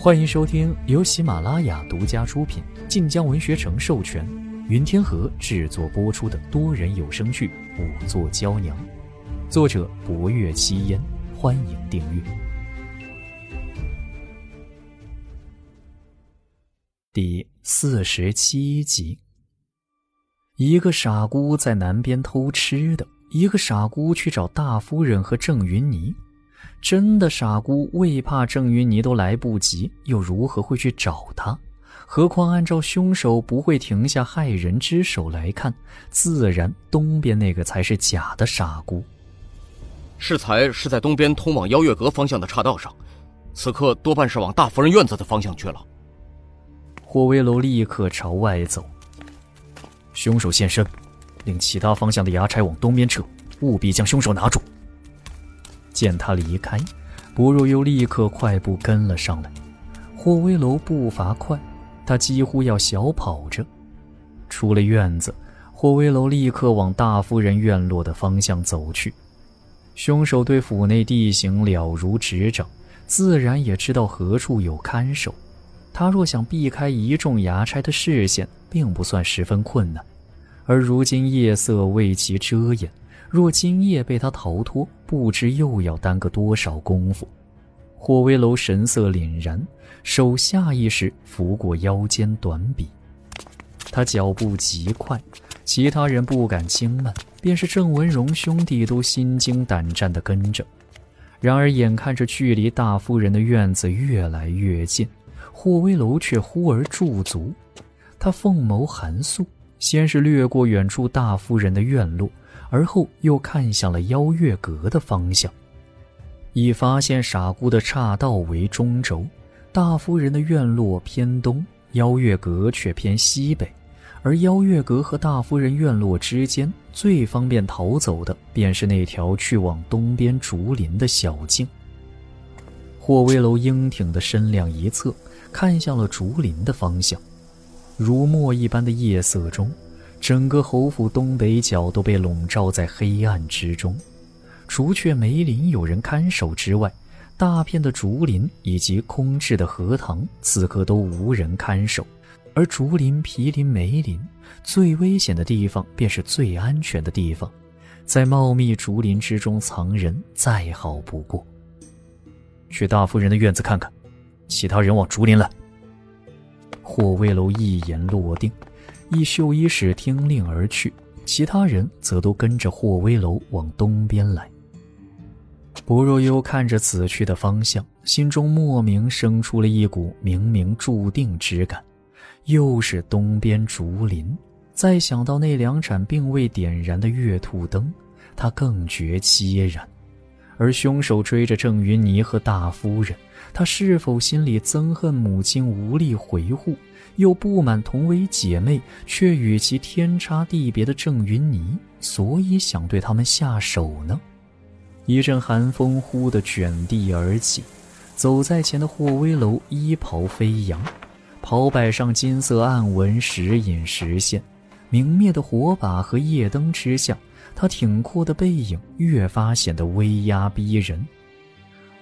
欢迎收听由喜马拉雅独家出品、晋江文学城授权、云天河制作播出的多人有声剧《五座娇娘》，作者：博月七烟。欢迎订阅。第四十七集，一个傻姑在南边偷吃的，一个傻姑去找大夫人和郑云霓。真的傻姑为怕郑云霓都来不及，又如何会去找他？何况按照凶手不会停下害人之手来看，自然东边那个才是假的傻姑。适才是在东边通往邀月阁方向的岔道上，此刻多半是往大夫人院子的方向去了。霍威楼立刻朝外走。凶手现身，令其他方向的衙差往东边撤，务必将凶手拿住。见他离开，薄若幽立刻快步跟了上来。霍威楼步伐快，他几乎要小跑着。出了院子，霍威楼立刻往大夫人院落的方向走去。凶手对府内地形了如指掌，自然也知道何处有看守。他若想避开一众衙差的视线，并不算十分困难。而如今夜色为其遮掩。若今夜被他逃脱，不知又要耽搁多少功夫。霍威楼神色凛然，手下意识拂过腰间短笔。他脚步极快，其他人不敢轻慢，便是郑文荣兄弟都心惊胆战地跟着。然而，眼看着距离大夫人的院子越来越近，霍威楼却忽而驻足。他凤眸寒肃，先是掠过远处大夫人的院落。而后又看向了邀月阁的方向，以发现傻姑的岔道为中轴，大夫人的院落偏东，邀月阁却偏西北，而邀月阁和大夫人院落之间最方便逃走的，便是那条去往东边竹林的小径。霍威楼英挺的身量一侧，看向了竹林的方向，如墨一般的夜色中。整个侯府东北角都被笼罩在黑暗之中，除却梅林有人看守之外，大片的竹林以及空置的荷塘此刻都无人看守。而竹林、毗林、梅林，最危险的地方便是最安全的地方，在茂密竹林之中藏人再好不过。去大夫人的院子看看，其他人往竹林来。霍威楼一言落定。一绣衣使听令而去，其他人则都跟着霍威楼往东边来。薄若幽看着此去的方向，心中莫名生出了一股冥冥注定之感。又是东边竹林，再想到那两盏并未点燃的月兔灯，他更觉凄然。而凶手追着郑云霓和大夫人，他是否心里憎恨母亲无力回护？又不满同为姐妹却与其天差地别的郑云霓，所以想对他们下手呢？一阵寒风忽地卷地而起，走在前的霍威楼衣袍飞扬，袍摆上金色暗纹时隐时现，明灭的火把和夜灯之下，他挺阔的背影越发显得威压逼人。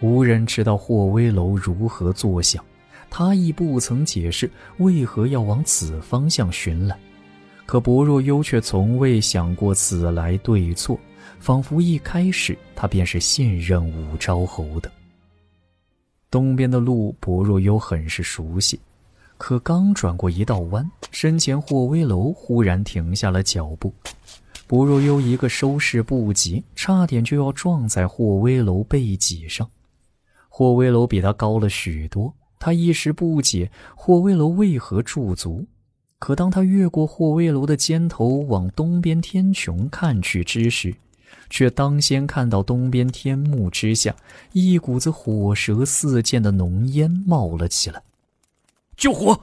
无人知道霍威楼如何作响。他亦不曾解释为何要往此方向寻来，可薄若幽却从未想过此来对错，仿佛一开始他便是信任武昭侯的。东边的路，薄若幽很是熟悉，可刚转过一道弯，身前霍威楼忽然停下了脚步，薄若幽一个收拾不及，差点就要撞在霍威楼背脊上。霍威楼比他高了许多。他一时不解霍威楼为何驻足，可当他越过霍威楼的肩头往东边天穹看去之时，却当先看到东边天幕之下一股子火舌四溅的浓烟冒了起来。救火！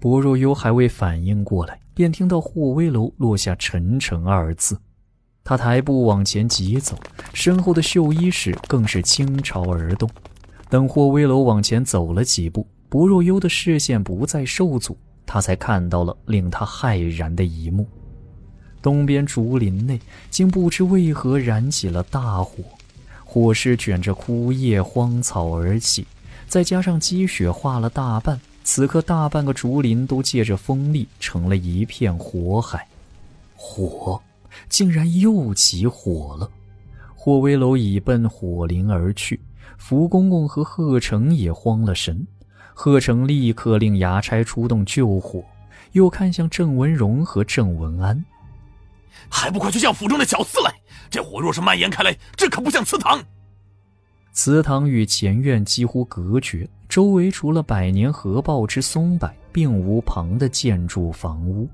薄若幽还未反应过来，便听到霍威楼落下“沉沉”二字。他抬步往前疾走，身后的绣衣使更是倾巢而动。等霍威楼往前走了几步，薄若幽的视线不再受阻，他才看到了令他骇然的一幕：东边竹林内竟不知为何燃起了大火，火势卷着枯叶荒草而起，再加上积雪化了大半，此刻大半个竹林都借着风力成了一片火海。火，竟然又起火了！霍威楼已奔火灵而去，福公公和贺成也慌了神。贺成立刻令衙差出动救火，又看向郑文荣和郑文安，还不快去叫府中的小厮来！这火若是蔓延开来，这可不像祠堂。祠堂与前院几乎隔绝，周围除了百年合抱之松柏，并无旁的建筑房屋。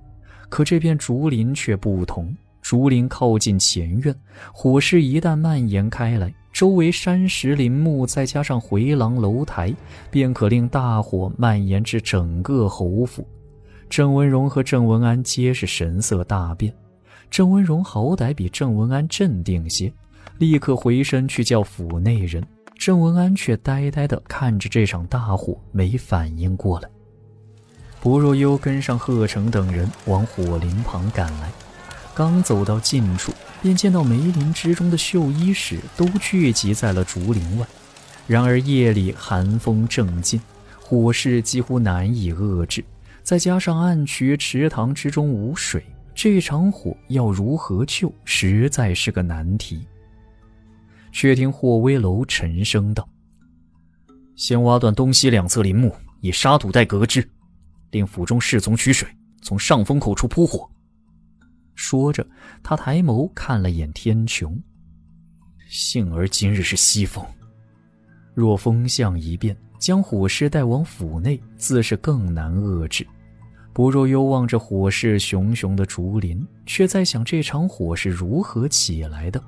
可这片竹林却不同，竹林靠近前院，火势一旦蔓延开来，周围山石林木，再加上回廊楼台，便可令大火蔓延至整个侯府。郑文荣和郑文安皆是神色大变。郑文荣好歹比郑文安镇定些。立刻回身去叫府内人，郑文安却呆呆地看着这场大火，没反应过来。薄若幽跟上贺成等人往火林旁赶来，刚走到近处，便见到梅林之中的绣衣使都聚集在了竹林外。然而夜里寒风正劲，火势几乎难以遏制，再加上暗渠池塘之中无水，这场火要如何救，实在是个难题。却听霍威楼沉声道：“先挖断东西两侧林木，以沙土带隔之，令府中侍从取水，从上风口处扑火。”说着，他抬眸看了眼天穹。幸而今日是西风，若风向一变，将火势带往府内，自是更难遏制。不若幽望着火势熊熊的竹林，却在想这场火是如何起来的。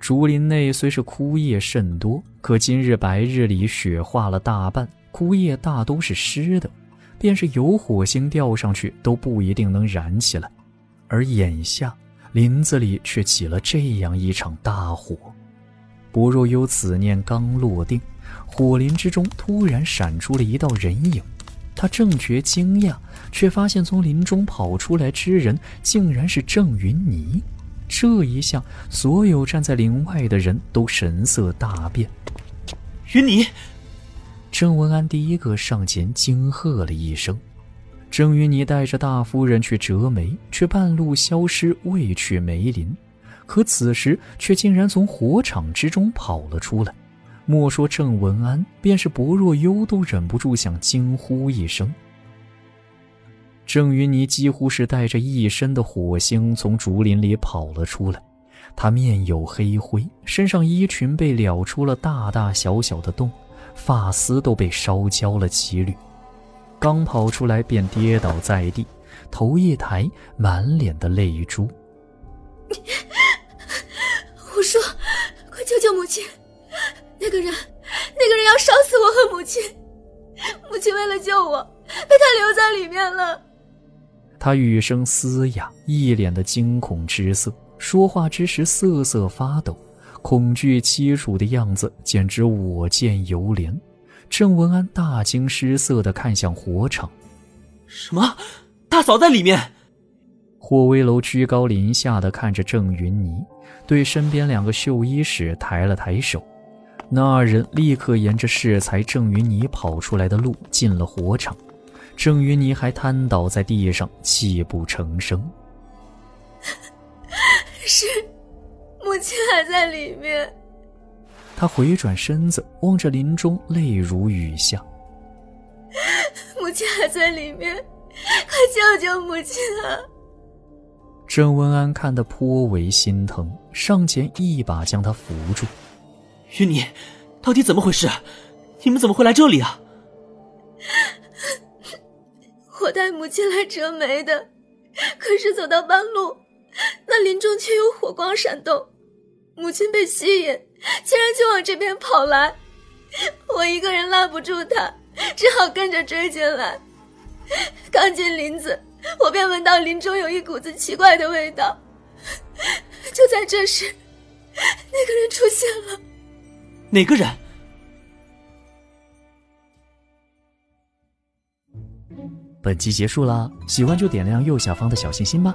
竹林内虽是枯叶甚多，可今日白日里雪化了大半，枯叶大都是湿的，便是有火星吊上去都不一定能燃起来。而眼下林子里却起了这样一场大火。不若幽此念刚落定，火林之中突然闪出了一道人影，他正觉惊讶，却发现从林中跑出来之人竟然是郑云霓。这一下，所有站在林外的人都神色大变。云霓，郑文安第一个上前惊喝了一声。郑云霓带着大夫人去折梅，却半路消失，未去梅林。可此时却竟然从火场之中跑了出来。莫说郑文安，便是薄若幽都忍不住想惊呼一声。郑云霓几乎是带着一身的火星从竹林里跑了出来，她面有黑灰，身上衣裙被燎出了大大小小的洞，发丝都被烧焦了几缕。刚跑出来便跌倒在地，头一抬，满脸的泪珠。我说：“快救救母亲！那个人，那个人要烧死我和母亲！母亲为了救我，被他留在里面了。”他语声嘶哑，一脸的惊恐之色，说话之时瑟瑟发抖，恐惧凄楚的样子简直我见犹怜。郑文安大惊失色的看向火场，什么？大嫂在里面？霍威楼居高临下的看着郑云霓，对身边两个绣衣使抬了抬手，那二人立刻沿着适才郑云霓跑出来的路进了火场。郑云霓还瘫倒在地上，泣不成声。是，母亲还在里面。他回转身子，望着林中，泪如雨下。母亲还在里面，快救救母亲啊！郑文安看得颇为心疼，上前一把将他扶住。云妮，到底怎么回事？你们怎么会来这里啊？我带母亲来折梅的，可是走到半路，那林中却有火光闪动，母亲被吸引，竟然就往这边跑来。我一个人拉不住他，只好跟着追进来。刚进林子，我便闻到林中有一股子奇怪的味道。就在这时，那个人出现了。哪个人？本集结束啦，喜欢就点亮右下方的小心心吧。